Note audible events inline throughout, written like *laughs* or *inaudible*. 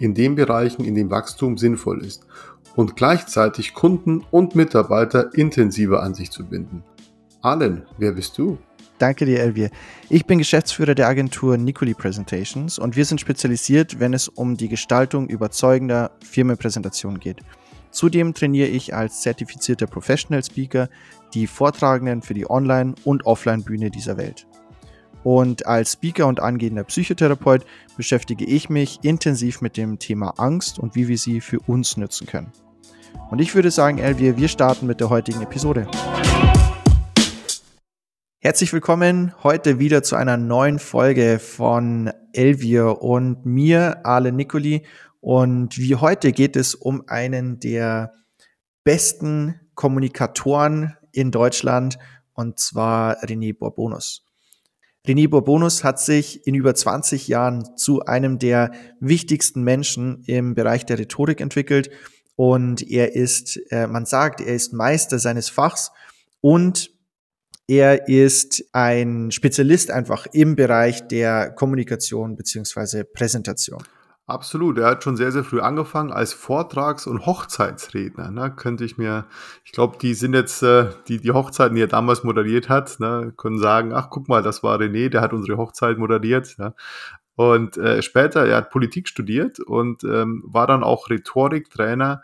in den Bereichen, in denen Wachstum sinnvoll ist und gleichzeitig Kunden und Mitarbeiter intensiver an sich zu binden. Allen, wer bist du? Danke dir, Elvier. Ich bin Geschäftsführer der Agentur Nicoli Presentations und wir sind spezialisiert, wenn es um die Gestaltung überzeugender Firmenpräsentationen geht. Zudem trainiere ich als zertifizierter Professional Speaker die Vortragenden für die Online- und Offline-Bühne dieser Welt. Und als Speaker und angehender Psychotherapeut beschäftige ich mich intensiv mit dem Thema Angst und wie wir sie für uns nutzen können. Und ich würde sagen, Elvier, wir starten mit der heutigen Episode. Herzlich willkommen heute wieder zu einer neuen Folge von Elvier und mir, Ale Nicoli. Und wie heute geht es um einen der besten Kommunikatoren in Deutschland, und zwar René Bourbonus. René Bourbonus hat sich in über 20 Jahren zu einem der wichtigsten Menschen im Bereich der Rhetorik entwickelt und er ist, äh, man sagt, er ist Meister seines Fachs und er ist ein Spezialist einfach im Bereich der Kommunikation beziehungsweise Präsentation. Absolut, er hat schon sehr, sehr früh angefangen als Vortrags- und Hochzeitsredner. Ne? Könnte ich mir, ich glaube, die sind jetzt, äh, die, die Hochzeiten, die er damals moderiert hat, ne, können sagen, ach guck mal, das war René, der hat unsere Hochzeit moderiert. Ne? Und äh, später, er hat Politik studiert und ähm, war dann auch Rhetoriktrainer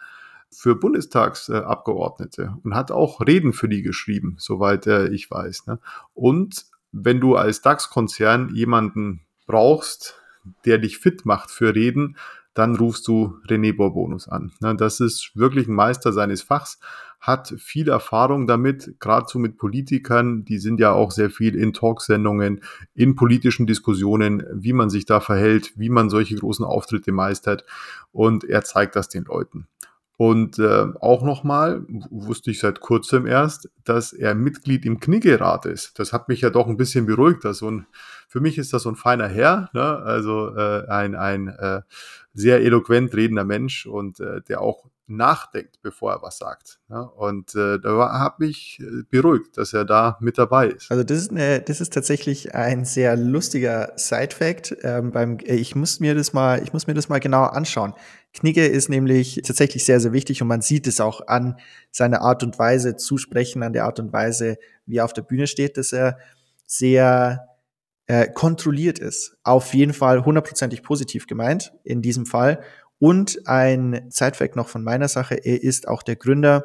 für Bundestagsabgeordnete äh, und hat auch Reden für die geschrieben, soweit äh, ich weiß. Ne? Und wenn du als DAX-Konzern jemanden brauchst, der dich fit macht für Reden, dann rufst du René Bourbonus an. Das ist wirklich ein Meister seines Fachs, hat viel Erfahrung damit, gerade so mit Politikern, die sind ja auch sehr viel in Talksendungen, in politischen Diskussionen, wie man sich da verhält, wie man solche großen Auftritte meistert und er zeigt das den Leuten. Und äh, auch nochmal, wusste ich seit kurzem erst, dass er Mitglied im Kniggerat ist. Das hat mich ja doch ein bisschen beruhigt. Dass so ein, für mich ist das so ein feiner Herr, ne? also äh, ein, ein äh, sehr eloquent redender Mensch und äh, der auch nachdenkt, bevor er was sagt. Ja? Und äh, da habe ich äh, beruhigt, dass er da mit dabei ist. Also das ist, eine, das ist tatsächlich ein sehr lustiger Side-Fact. Ähm, beim, äh, ich muss mir das mal, ich muss mir das mal genauer anschauen. Knigge ist nämlich tatsächlich sehr, sehr wichtig und man sieht es auch an seiner Art und Weise zu sprechen, an der Art und Weise, wie er auf der Bühne steht, dass er sehr äh, kontrolliert ist. Auf jeden Fall hundertprozentig positiv gemeint in diesem Fall und ein Sidefact noch von meiner Sache, er ist auch der Gründer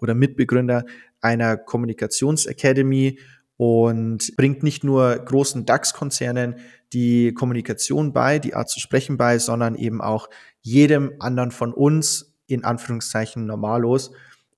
oder Mitbegründer einer Kommunikationsacademy und bringt nicht nur großen DAX-Konzernen die Kommunikation bei, die Art zu sprechen bei, sondern eben auch jedem anderen von uns, in Anführungszeichen normalos.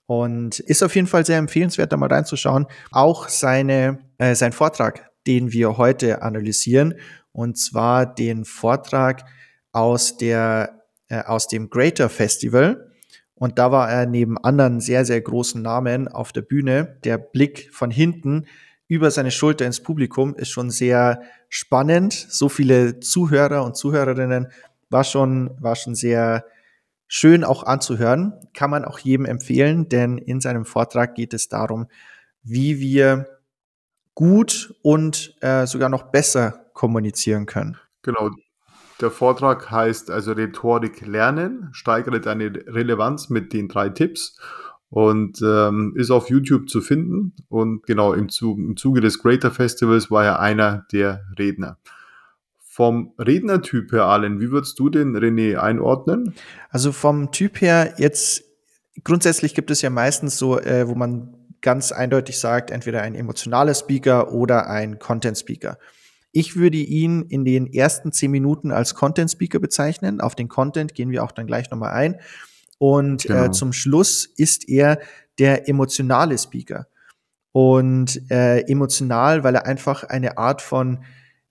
Und ist auf jeden Fall sehr empfehlenswert, da mal reinzuschauen. Auch seine, äh, sein Vortrag, den wir heute analysieren, und zwar den Vortrag aus der äh, aus dem Greater Festival. Und da war er neben anderen sehr, sehr großen Namen auf der Bühne. Der Blick von hinten über seine Schulter ins Publikum ist schon sehr spannend. So viele Zuhörer und Zuhörerinnen war schon, war schon sehr schön auch anzuhören. Kann man auch jedem empfehlen, denn in seinem Vortrag geht es darum, wie wir gut und äh, sogar noch besser kommunizieren können. Genau, der Vortrag heißt also Rhetorik lernen, steigere deine Relevanz mit den drei Tipps und ähm, ist auf YouTube zu finden. Und genau im Zuge, im Zuge des Greater Festivals war er einer der Redner. Vom Rednertyp her, Allen, wie würdest du den René einordnen? Also vom Typ her jetzt grundsätzlich gibt es ja meistens so, äh, wo man ganz eindeutig sagt, entweder ein emotionaler Speaker oder ein Content Speaker. Ich würde ihn in den ersten zehn Minuten als Content Speaker bezeichnen. Auf den Content gehen wir auch dann gleich nochmal ein. Und äh, genau. äh, zum Schluss ist er der emotionale Speaker. Und äh, emotional, weil er einfach eine Art von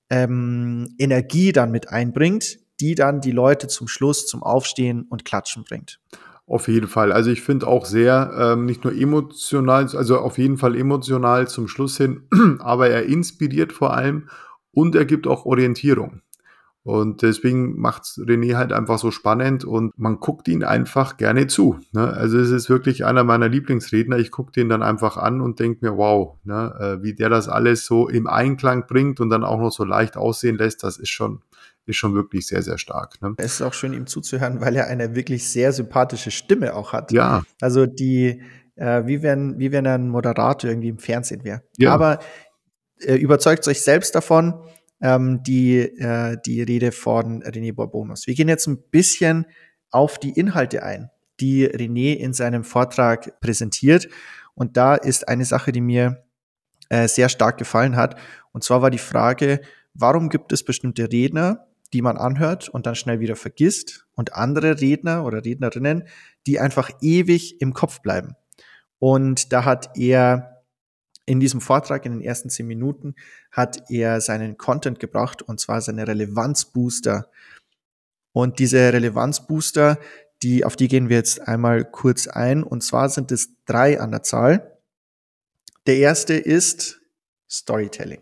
ähm, Energie dann mit einbringt, die dann die Leute zum Schluss zum Aufstehen und Klatschen bringt. Auf jeden Fall. Also ich finde auch sehr, ähm, nicht nur emotional, also auf jeden Fall emotional zum Schluss hin, *clears throat* aber er inspiriert vor allem und er gibt auch Orientierung. Und deswegen macht René halt einfach so spannend und man guckt ihn einfach gerne zu. Ne? Also es ist wirklich einer meiner Lieblingsredner. Ich gucke den dann einfach an und denke mir, wow, ne? Äh, wie der das alles so im Einklang bringt und dann auch noch so leicht aussehen lässt, das ist schon, ist schon wirklich sehr, sehr stark. Ne? Es ist auch schön, ihm zuzuhören, weil er eine wirklich sehr sympathische Stimme auch hat. Ja. Also die, äh, wie wenn, wie wenn er ein Moderator irgendwie im Fernsehen wäre. Ja. Aber äh, überzeugt euch selbst davon, ähm, die, äh, die Rede von René Borbonus. Wir gehen jetzt ein bisschen auf die Inhalte ein, die René in seinem Vortrag präsentiert. Und da ist eine Sache, die mir äh, sehr stark gefallen hat. Und zwar war die Frage, warum gibt es bestimmte Redner, die man anhört und dann schnell wieder vergisst und andere Redner oder Rednerinnen, die einfach ewig im Kopf bleiben. Und da hat er in diesem Vortrag, in den ersten zehn Minuten, hat er seinen Content gebracht und zwar seine Relevanzbooster. Und diese Relevanzbooster, die, auf die gehen wir jetzt einmal kurz ein. Und zwar sind es drei an der Zahl. Der erste ist Storytelling.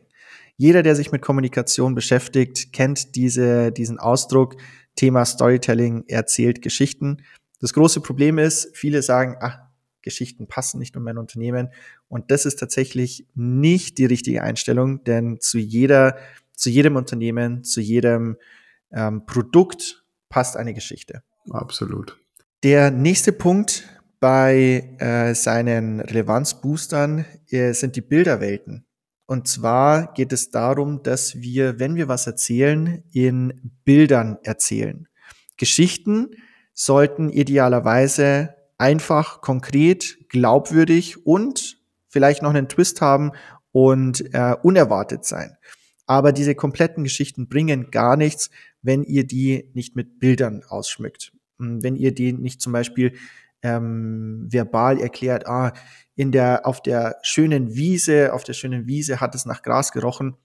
Jeder, der sich mit Kommunikation beschäftigt, kennt diese, diesen Ausdruck. Thema Storytelling erzählt Geschichten. Das große Problem ist, viele sagen, ach, Geschichten passen nicht um mein Unternehmen. Und das ist tatsächlich nicht die richtige Einstellung, denn zu jeder, zu jedem Unternehmen, zu jedem ähm, Produkt passt eine Geschichte. Absolut. Der nächste Punkt bei äh, seinen Relevanzboostern äh, sind die Bilderwelten. Und zwar geht es darum, dass wir, wenn wir was erzählen, in Bildern erzählen. Geschichten sollten idealerweise einfach, konkret, glaubwürdig und vielleicht noch einen Twist haben und äh, unerwartet sein. Aber diese kompletten Geschichten bringen gar nichts, wenn ihr die nicht mit Bildern ausschmückt. Wenn ihr die nicht zum Beispiel ähm, verbal erklärt, ah, in der, auf der schönen Wiese, auf der schönen Wiese hat es nach Gras gerochen.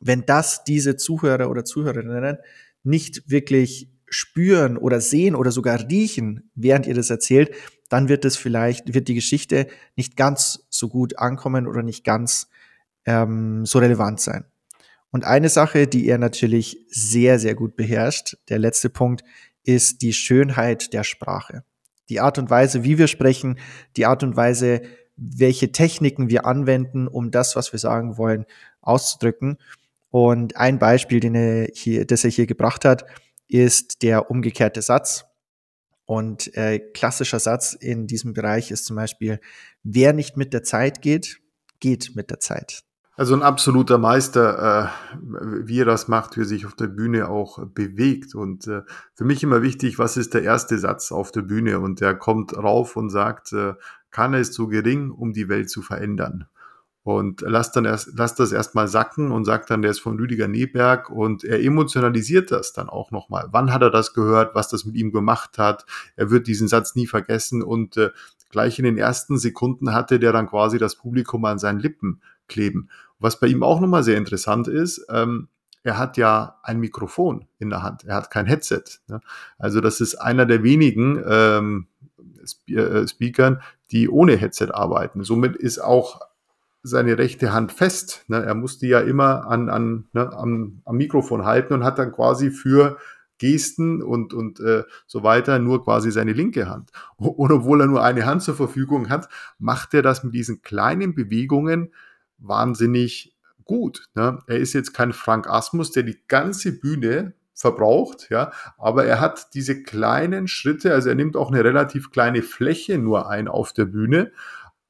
Wenn das diese Zuhörer oder Zuhörerinnen nicht wirklich spüren oder sehen oder sogar riechen, während ihr das erzählt, dann wird es vielleicht, wird die Geschichte nicht ganz so gut ankommen oder nicht ganz ähm, so relevant sein. Und eine Sache, die er natürlich sehr, sehr gut beherrscht, der letzte Punkt, ist die Schönheit der Sprache. Die Art und Weise, wie wir sprechen, die Art und Weise, welche Techniken wir anwenden, um das, was wir sagen wollen, auszudrücken. Und ein Beispiel, den er hier, das er hier gebracht hat, ist der umgekehrte Satz. Und äh, klassischer Satz in diesem Bereich ist zum Beispiel, wer nicht mit der Zeit geht, geht mit der Zeit. Also ein absoluter Meister, äh, wie er das macht, wie er sich auf der Bühne auch bewegt. Und äh, für mich immer wichtig, was ist der erste Satz auf der Bühne? Und der kommt rauf und sagt, äh, keiner ist so gering, um die Welt zu verändern und lasst dann erst, lasst das erstmal sacken und sagt dann, der ist von Rüdiger Neberg und er emotionalisiert das dann auch nochmal. Wann hat er das gehört, was das mit ihm gemacht hat? Er wird diesen Satz nie vergessen und äh, gleich in den ersten Sekunden hatte der dann quasi das Publikum an seinen Lippen kleben. Was bei ihm auch nochmal sehr interessant ist, ähm, er hat ja ein Mikrofon in der Hand, er hat kein Headset. Ne? Also das ist einer der wenigen ähm, äh, Speakern, die ohne Headset arbeiten. Somit ist auch seine rechte Hand fest. Ne? Er musste ja immer an, an, ne, am, am Mikrofon halten und hat dann quasi für Gesten und, und äh, so weiter nur quasi seine linke Hand. Und obwohl er nur eine Hand zur Verfügung hat, macht er das mit diesen kleinen Bewegungen wahnsinnig gut. Ne? Er ist jetzt kein Frank Asmus, der die ganze Bühne verbraucht, ja, aber er hat diese kleinen Schritte, also er nimmt auch eine relativ kleine Fläche nur ein auf der Bühne,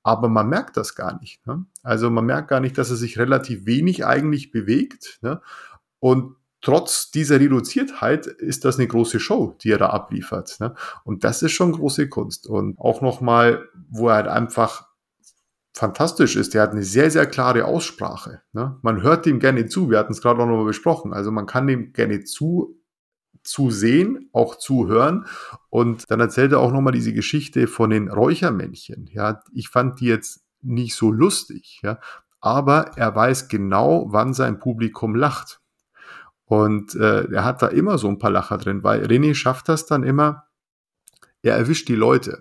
aber man merkt das gar nicht. Ne? Also man merkt gar nicht, dass er sich relativ wenig eigentlich bewegt. Ne? Und trotz dieser Reduziertheit ist das eine große Show, die er da abliefert. Ne? Und das ist schon große Kunst. Und auch nochmal, wo er halt einfach fantastisch ist, der hat eine sehr, sehr klare Aussprache. Ne? Man hört ihm gerne zu, wir hatten es gerade auch nochmal besprochen. Also man kann ihm gerne zu zu sehen, auch zu hören. Und dann erzählt er auch nochmal diese Geschichte von den Räuchermännchen. Ja, ich fand die jetzt nicht so lustig, ja, aber er weiß genau, wann sein Publikum lacht. Und äh, er hat da immer so ein paar Lacher drin, weil René schafft das dann immer, er erwischt die Leute.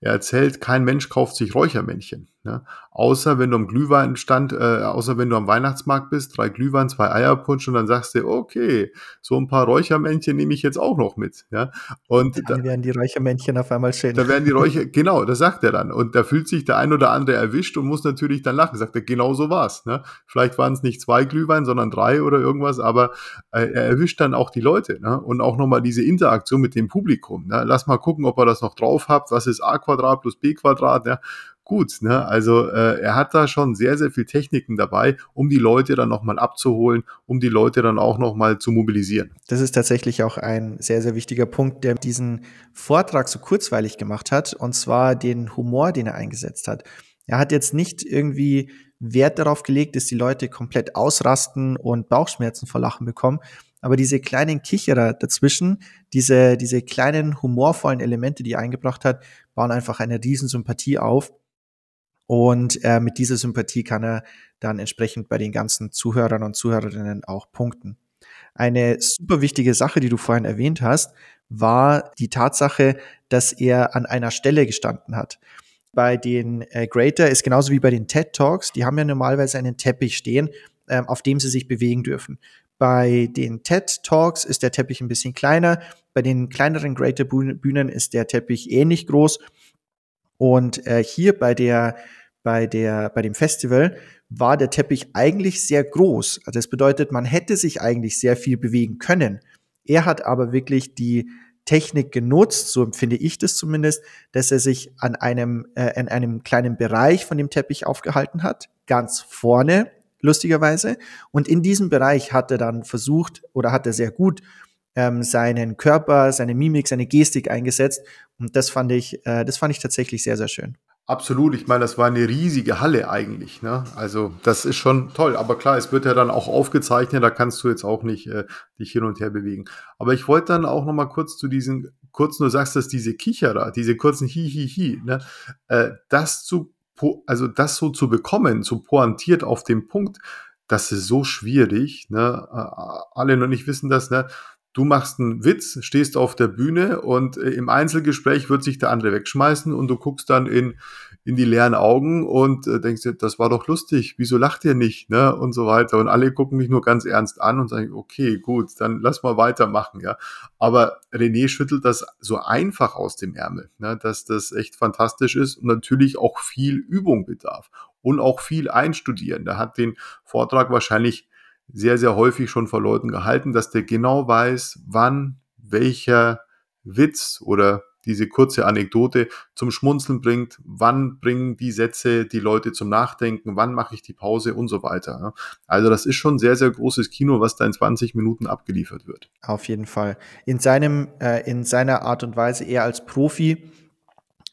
Er erzählt, kein Mensch kauft sich Räuchermännchen. Ne? Außer wenn du am Glühweinstand, äh, außer wenn du am Weihnachtsmarkt bist, drei Glühwein, zwei Eierpunsch und dann sagst du, okay, so ein paar Räuchermännchen nehme ich jetzt auch noch mit. Ja? Und dann da, werden die Räuchermännchen auf einmal schön. Da werden die Räucher, genau, das sagt er dann. Und da fühlt sich der ein oder andere erwischt und muss natürlich dann lachen. Sagt er, genau so war's. Ne? Vielleicht waren es nicht zwei Glühwein, sondern drei oder irgendwas, aber äh, er erwischt dann auch die Leute. Ne? Und auch nochmal diese Interaktion mit dem Publikum. Ne? Lass mal gucken, ob er das noch drauf habt. Was ist A Quadrat plus B Quadrat? Ja? gut. Ne? Also äh, er hat da schon sehr, sehr viel Techniken dabei, um die Leute dann nochmal abzuholen, um die Leute dann auch nochmal zu mobilisieren. Das ist tatsächlich auch ein sehr, sehr wichtiger Punkt, der diesen Vortrag so kurzweilig gemacht hat, und zwar den Humor, den er eingesetzt hat. Er hat jetzt nicht irgendwie Wert darauf gelegt, dass die Leute komplett ausrasten und Bauchschmerzen vor Lachen bekommen. Aber diese kleinen Kicherer dazwischen, diese, diese kleinen humorvollen Elemente, die er eingebracht hat, bauen einfach eine Riesensympathie auf. Und äh, mit dieser Sympathie kann er dann entsprechend bei den ganzen Zuhörern und Zuhörerinnen auch punkten. Eine super wichtige Sache, die du vorhin erwähnt hast, war die Tatsache, dass er an einer Stelle gestanden hat. Bei den äh, Greater ist genauso wie bei den TED Talks, die haben ja normalerweise einen Teppich stehen, ähm, auf dem sie sich bewegen dürfen. Bei den TED Talks ist der Teppich ein bisschen kleiner. Bei den kleineren Greater Bühnen ist der Teppich ähnlich groß. Und äh, hier bei der bei, der, bei dem Festival war der Teppich eigentlich sehr groß. Also das bedeutet, man hätte sich eigentlich sehr viel bewegen können. Er hat aber wirklich die Technik genutzt, so empfinde ich das zumindest, dass er sich an einem, äh, in einem kleinen Bereich von dem Teppich aufgehalten hat, ganz vorne, lustigerweise. Und in diesem Bereich hat er dann versucht oder hat er sehr gut ähm, seinen Körper, seine Mimik, seine Gestik eingesetzt. Und das fand ich, äh, das fand ich tatsächlich sehr, sehr schön. Absolut, ich meine, das war eine riesige Halle eigentlich. Ne? Also das ist schon toll. Aber klar, es wird ja dann auch aufgezeichnet, da kannst du jetzt auch nicht äh, dich hin und her bewegen. Aber ich wollte dann auch noch mal kurz zu diesen, kurz nur sagst, dass diese Kicherer, diese kurzen Hi-Hi-Hi, ne? äh, das zu, also das so zu bekommen, so pointiert auf dem Punkt, das ist so schwierig. Ne? Alle noch nicht wissen das, ne? Du machst einen Witz, stehst auf der Bühne und äh, im Einzelgespräch wird sich der andere wegschmeißen und du guckst dann in, in die leeren Augen und äh, denkst dir, das war doch lustig, wieso lacht ihr nicht, ne? Und so weiter. Und alle gucken mich nur ganz ernst an und sagen, okay, gut, dann lass mal weitermachen, ja. Aber René schüttelt das so einfach aus dem Ärmel, ne? dass das echt fantastisch ist und natürlich auch viel Übung bedarf und auch viel einstudieren. Der hat den Vortrag wahrscheinlich sehr, sehr häufig schon vor Leuten gehalten, dass der genau weiß, wann welcher Witz oder diese kurze Anekdote zum Schmunzeln bringt, wann bringen die Sätze die Leute zum Nachdenken, wann mache ich die Pause und so weiter. Also das ist schon sehr, sehr großes Kino, was da in 20 Minuten abgeliefert wird. Auf jeden Fall. In seinem, äh, in seiner Art und Weise eher als Profi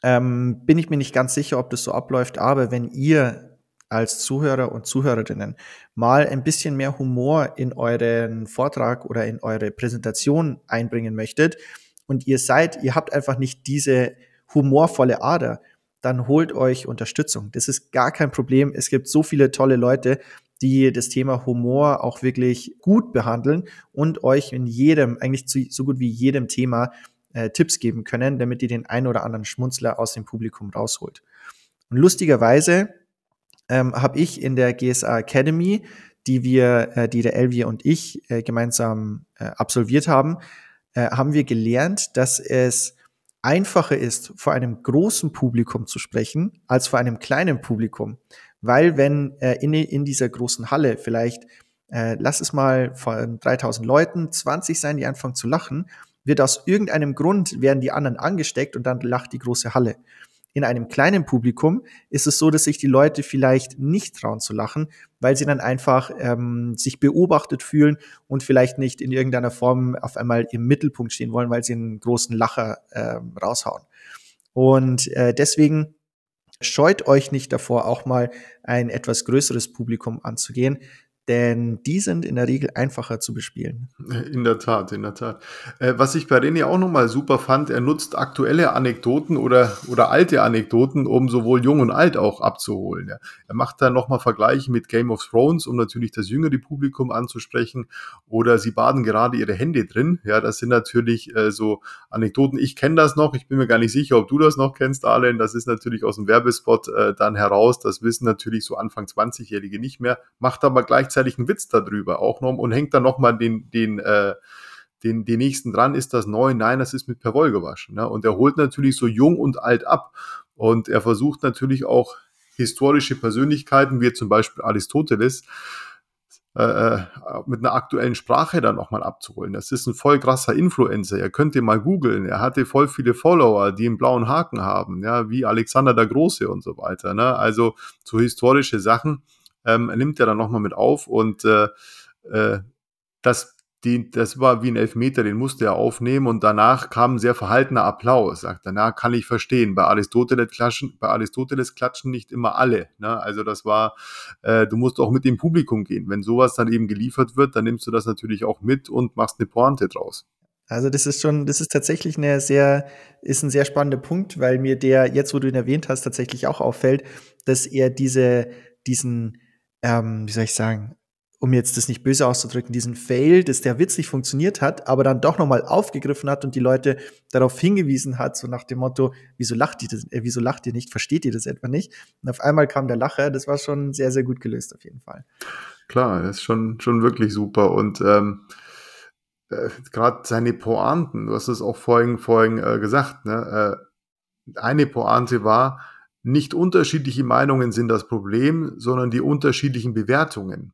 ähm, bin ich mir nicht ganz sicher, ob das so abläuft, aber wenn ihr als Zuhörer und Zuhörerinnen mal ein bisschen mehr Humor in euren Vortrag oder in eure Präsentation einbringen möchtet und ihr seid, ihr habt einfach nicht diese humorvolle Ader, dann holt euch Unterstützung. Das ist gar kein Problem. Es gibt so viele tolle Leute, die das Thema Humor auch wirklich gut behandeln und euch in jedem, eigentlich zu, so gut wie jedem Thema äh, Tipps geben können, damit ihr den ein oder anderen Schmunzler aus dem Publikum rausholt. Und lustigerweise ähm, habe ich in der GSA Academy, die wir, äh, die der Elvier und ich äh, gemeinsam äh, absolviert haben, äh, haben wir gelernt, dass es einfacher ist, vor einem großen Publikum zu sprechen, als vor einem kleinen Publikum. Weil wenn äh, in, in dieser großen Halle vielleicht, äh, lass es mal von 3000 Leuten 20 sein, die anfangen zu lachen, wird aus irgendeinem Grund, werden die anderen angesteckt und dann lacht die große Halle in einem kleinen Publikum ist es so, dass sich die Leute vielleicht nicht trauen zu lachen, weil sie dann einfach ähm, sich beobachtet fühlen und vielleicht nicht in irgendeiner Form auf einmal im Mittelpunkt stehen wollen, weil sie einen großen Lacher äh, raushauen. Und äh, deswegen scheut euch nicht davor, auch mal ein etwas größeres Publikum anzugehen. Denn die sind in der Regel einfacher zu bespielen. In der Tat, in der Tat. Äh, was ich bei René auch nochmal super fand, er nutzt aktuelle Anekdoten oder, oder alte Anekdoten, um sowohl jung und alt auch abzuholen. Er macht da nochmal Vergleiche mit Game of Thrones, um natürlich das jüngere Publikum anzusprechen. Oder sie baden gerade ihre Hände drin. Ja, das sind natürlich äh, so Anekdoten. Ich kenne das noch, ich bin mir gar nicht sicher, ob du das noch kennst, Arlen. Das ist natürlich aus dem Werbespot äh, dann heraus. Das wissen natürlich so Anfang 20-Jährige nicht mehr. Macht aber gleichzeitig gleichzeitig einen Witz darüber auch noch und hängt dann nochmal den, den, äh, den, den nächsten dran, ist das neu? Nein, das ist mit Perwoll gewaschen. Ne? Und er holt natürlich so jung und alt ab. Und er versucht natürlich auch historische Persönlichkeiten, wie zum Beispiel Aristoteles, äh, äh mit einer aktuellen Sprache dann nochmal abzuholen. Das ist ein voll krasser Influencer. Ihr könnt ihn mal googeln. Er hatte voll viele Follower, die einen blauen Haken haben, ja, wie Alexander der Große und so weiter. Ne? Also so historische Sachen ähm, nimmt er dann nochmal mit auf und äh, äh, das die, das war wie ein Elfmeter, den musste er aufnehmen und danach kam ein sehr verhaltener Applaus. Sagt, danach kann ich verstehen. Bei Aristoteles klatschen, bei Aristoteles klatschen nicht immer alle. Ne? Also das war, äh, du musst auch mit dem Publikum gehen. Wenn sowas dann eben geliefert wird, dann nimmst du das natürlich auch mit und machst eine Pointe draus. Also das ist schon, das ist tatsächlich eine sehr, ist ein sehr spannender Punkt, weil mir der, jetzt wo du ihn erwähnt hast, tatsächlich auch auffällt, dass er diese, diesen, ähm, wie soll ich sagen, um jetzt das nicht böse auszudrücken, diesen Fail, dass der witzig funktioniert hat, aber dann doch nochmal aufgegriffen hat und die Leute darauf hingewiesen hat, so nach dem Motto, wieso lacht ihr, das, äh, wieso lacht ihr nicht, versteht ihr das etwa nicht? Und auf einmal kam der Lacher, das war schon sehr, sehr gut gelöst auf jeden Fall. Klar, das ist schon, schon wirklich super und ähm, äh, gerade seine Pointen, du hast es auch vorhin, vorhin äh, gesagt, ne? Äh, eine Pointe war, nicht unterschiedliche Meinungen sind das Problem, sondern die unterschiedlichen Bewertungen.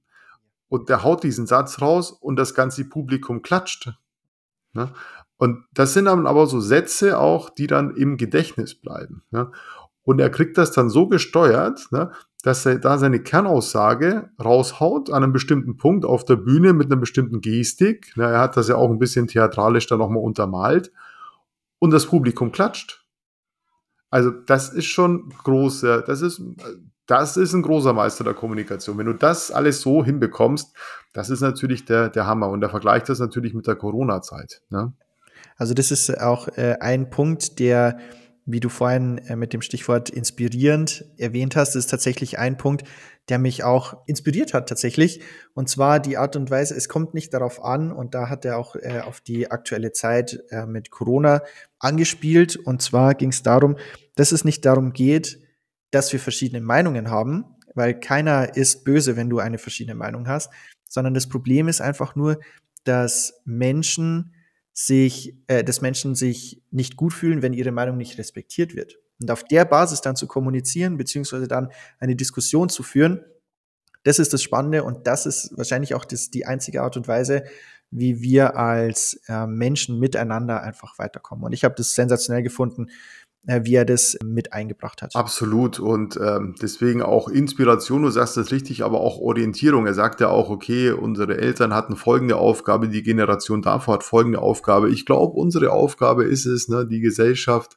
Und der haut diesen Satz raus und das ganze Publikum klatscht. Ne? Und das sind dann aber so Sätze auch, die dann im Gedächtnis bleiben. Ne? Und er kriegt das dann so gesteuert, ne, dass er da seine Kernaussage raushaut an einem bestimmten Punkt auf der Bühne mit einer bestimmten Gestik. Ne, er hat das ja auch ein bisschen theatralisch dann nochmal untermalt. Und das Publikum klatscht. Also das ist schon groß, das ist, das ist ein großer Meister der Kommunikation. Wenn du das alles so hinbekommst, das ist natürlich der, der Hammer. Und er vergleicht das natürlich mit der Corona-Zeit. Ne? Also das ist auch äh, ein Punkt, der, wie du vorhin äh, mit dem Stichwort inspirierend erwähnt hast, ist tatsächlich ein Punkt, der mich auch inspiriert hat tatsächlich. Und zwar die Art und Weise, es kommt nicht darauf an, und da hat er auch äh, auf die aktuelle Zeit äh, mit Corona angespielt. Und zwar ging es darum, dass es nicht darum geht, dass wir verschiedene Meinungen haben, weil keiner ist böse, wenn du eine verschiedene Meinung hast, sondern das Problem ist einfach nur, dass Menschen sich, äh, dass Menschen sich nicht gut fühlen, wenn ihre Meinung nicht respektiert wird. Und auf der Basis dann zu kommunizieren, beziehungsweise dann eine Diskussion zu führen, das ist das Spannende und das ist wahrscheinlich auch das, die einzige Art und Weise, wie wir als äh, Menschen miteinander einfach weiterkommen. Und ich habe das sensationell gefunden, wie er das mit eingebracht hat. Absolut und ähm, deswegen auch Inspiration, du sagst das richtig, aber auch Orientierung. Er sagt ja auch, okay, unsere Eltern hatten folgende Aufgabe, die Generation davor hat folgende Aufgabe. Ich glaube, unsere Aufgabe ist es, ne, die Gesellschaft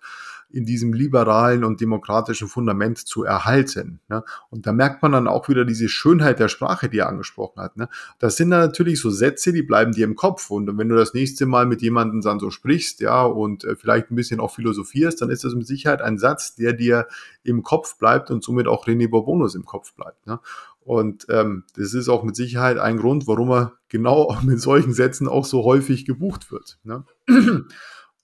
in diesem liberalen und demokratischen Fundament zu erhalten. Ne? Und da merkt man dann auch wieder diese Schönheit der Sprache, die er angesprochen hat. Ne? Das sind dann natürlich so Sätze, die bleiben dir im Kopf. Und wenn du das nächste Mal mit jemandem dann so sprichst, ja, und äh, vielleicht ein bisschen auch philosophierst, dann ist das mit Sicherheit ein Satz, der dir im Kopf bleibt und somit auch René Bourbonus im Kopf bleibt. Ne? Und ähm, das ist auch mit Sicherheit ein Grund, warum er genau *laughs* mit solchen Sätzen auch so häufig gebucht wird. Ne?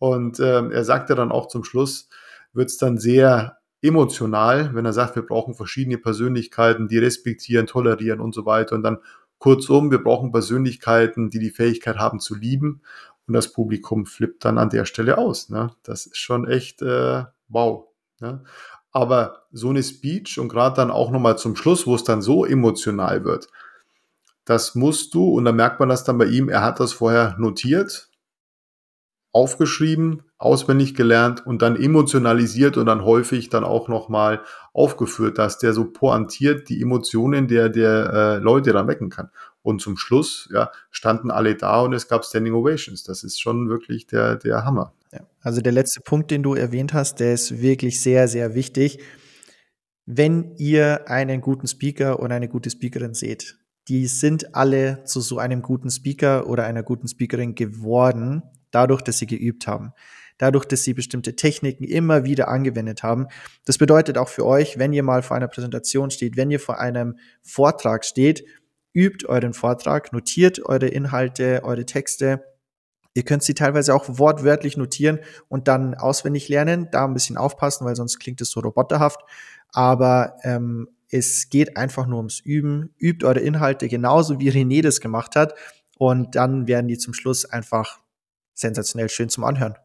Und ähm, er sagte dann auch zum Schluss, wird es dann sehr emotional, wenn er sagt, wir brauchen verschiedene Persönlichkeiten, die respektieren, tolerieren und so weiter. Und dann kurzum, wir brauchen Persönlichkeiten, die die Fähigkeit haben zu lieben. Und das Publikum flippt dann an der Stelle aus. Ne? Das ist schon echt äh, wow. Ne? Aber so eine Speech und gerade dann auch nochmal zum Schluss, wo es dann so emotional wird, das musst du, und da merkt man das dann bei ihm, er hat das vorher notiert, aufgeschrieben, auswendig gelernt und dann emotionalisiert und dann häufig dann auch nochmal aufgeführt, dass der so pointiert die Emotionen der, der äh, Leute dann wecken kann. Und zum Schluss ja, standen alle da und es gab Standing Ovations. Das ist schon wirklich der, der Hammer. Ja, also der letzte Punkt, den du erwähnt hast, der ist wirklich sehr, sehr wichtig. Wenn ihr einen guten Speaker oder eine gute Speakerin seht, die sind alle zu so einem guten Speaker oder einer guten Speakerin geworden, dadurch, dass sie geübt haben. Dadurch, dass sie bestimmte Techniken immer wieder angewendet haben. Das bedeutet auch für euch, wenn ihr mal vor einer Präsentation steht, wenn ihr vor einem Vortrag steht, übt euren Vortrag, notiert eure Inhalte, eure Texte. Ihr könnt sie teilweise auch wortwörtlich notieren und dann auswendig lernen. Da ein bisschen aufpassen, weil sonst klingt es so roboterhaft. Aber ähm, es geht einfach nur ums Üben. Übt eure Inhalte genauso wie René das gemacht hat. Und dann werden die zum Schluss einfach sensationell schön zum Anhören.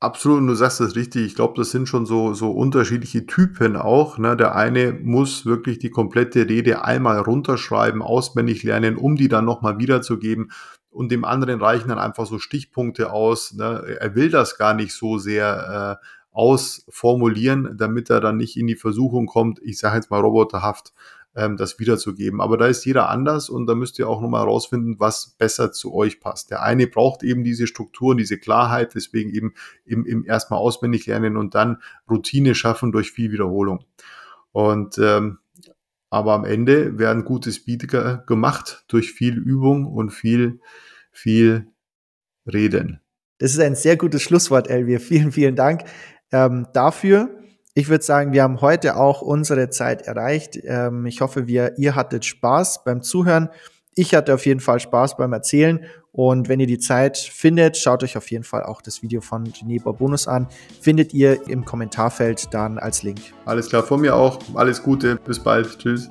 Absolut, du sagst das richtig. Ich glaube, das sind schon so, so unterschiedliche Typen auch. Ne? Der eine muss wirklich die komplette Rede einmal runterschreiben, auswendig lernen, um die dann nochmal wiederzugeben. Und dem anderen reichen dann einfach so Stichpunkte aus. Ne? Er will das gar nicht so sehr äh, ausformulieren, damit er dann nicht in die Versuchung kommt, ich sage jetzt mal roboterhaft, ähm, das wiederzugeben. Aber da ist jeder anders und da müsst ihr auch nochmal herausfinden, was besser zu euch passt. Der eine braucht eben diese Strukturen, diese Klarheit, deswegen eben im, im erstmal auswendig lernen und dann Routine schaffen durch viel Wiederholung. Und ähm, aber am Ende werden gute Speaker gemacht durch viel Übung und viel, viel Reden. Das ist ein sehr gutes Schlusswort, Elvia. Vielen, vielen Dank ähm, dafür. Ich würde sagen, wir haben heute auch unsere Zeit erreicht. Ähm, ich hoffe, wir, ihr hattet Spaß beim Zuhören. Ich hatte auf jeden Fall Spaß beim Erzählen. Und wenn ihr die Zeit findet, schaut euch auf jeden Fall auch das Video von René Bonus an. Findet ihr im Kommentarfeld dann als Link. Alles klar, von mir auch. Alles Gute. Bis bald. Tschüss.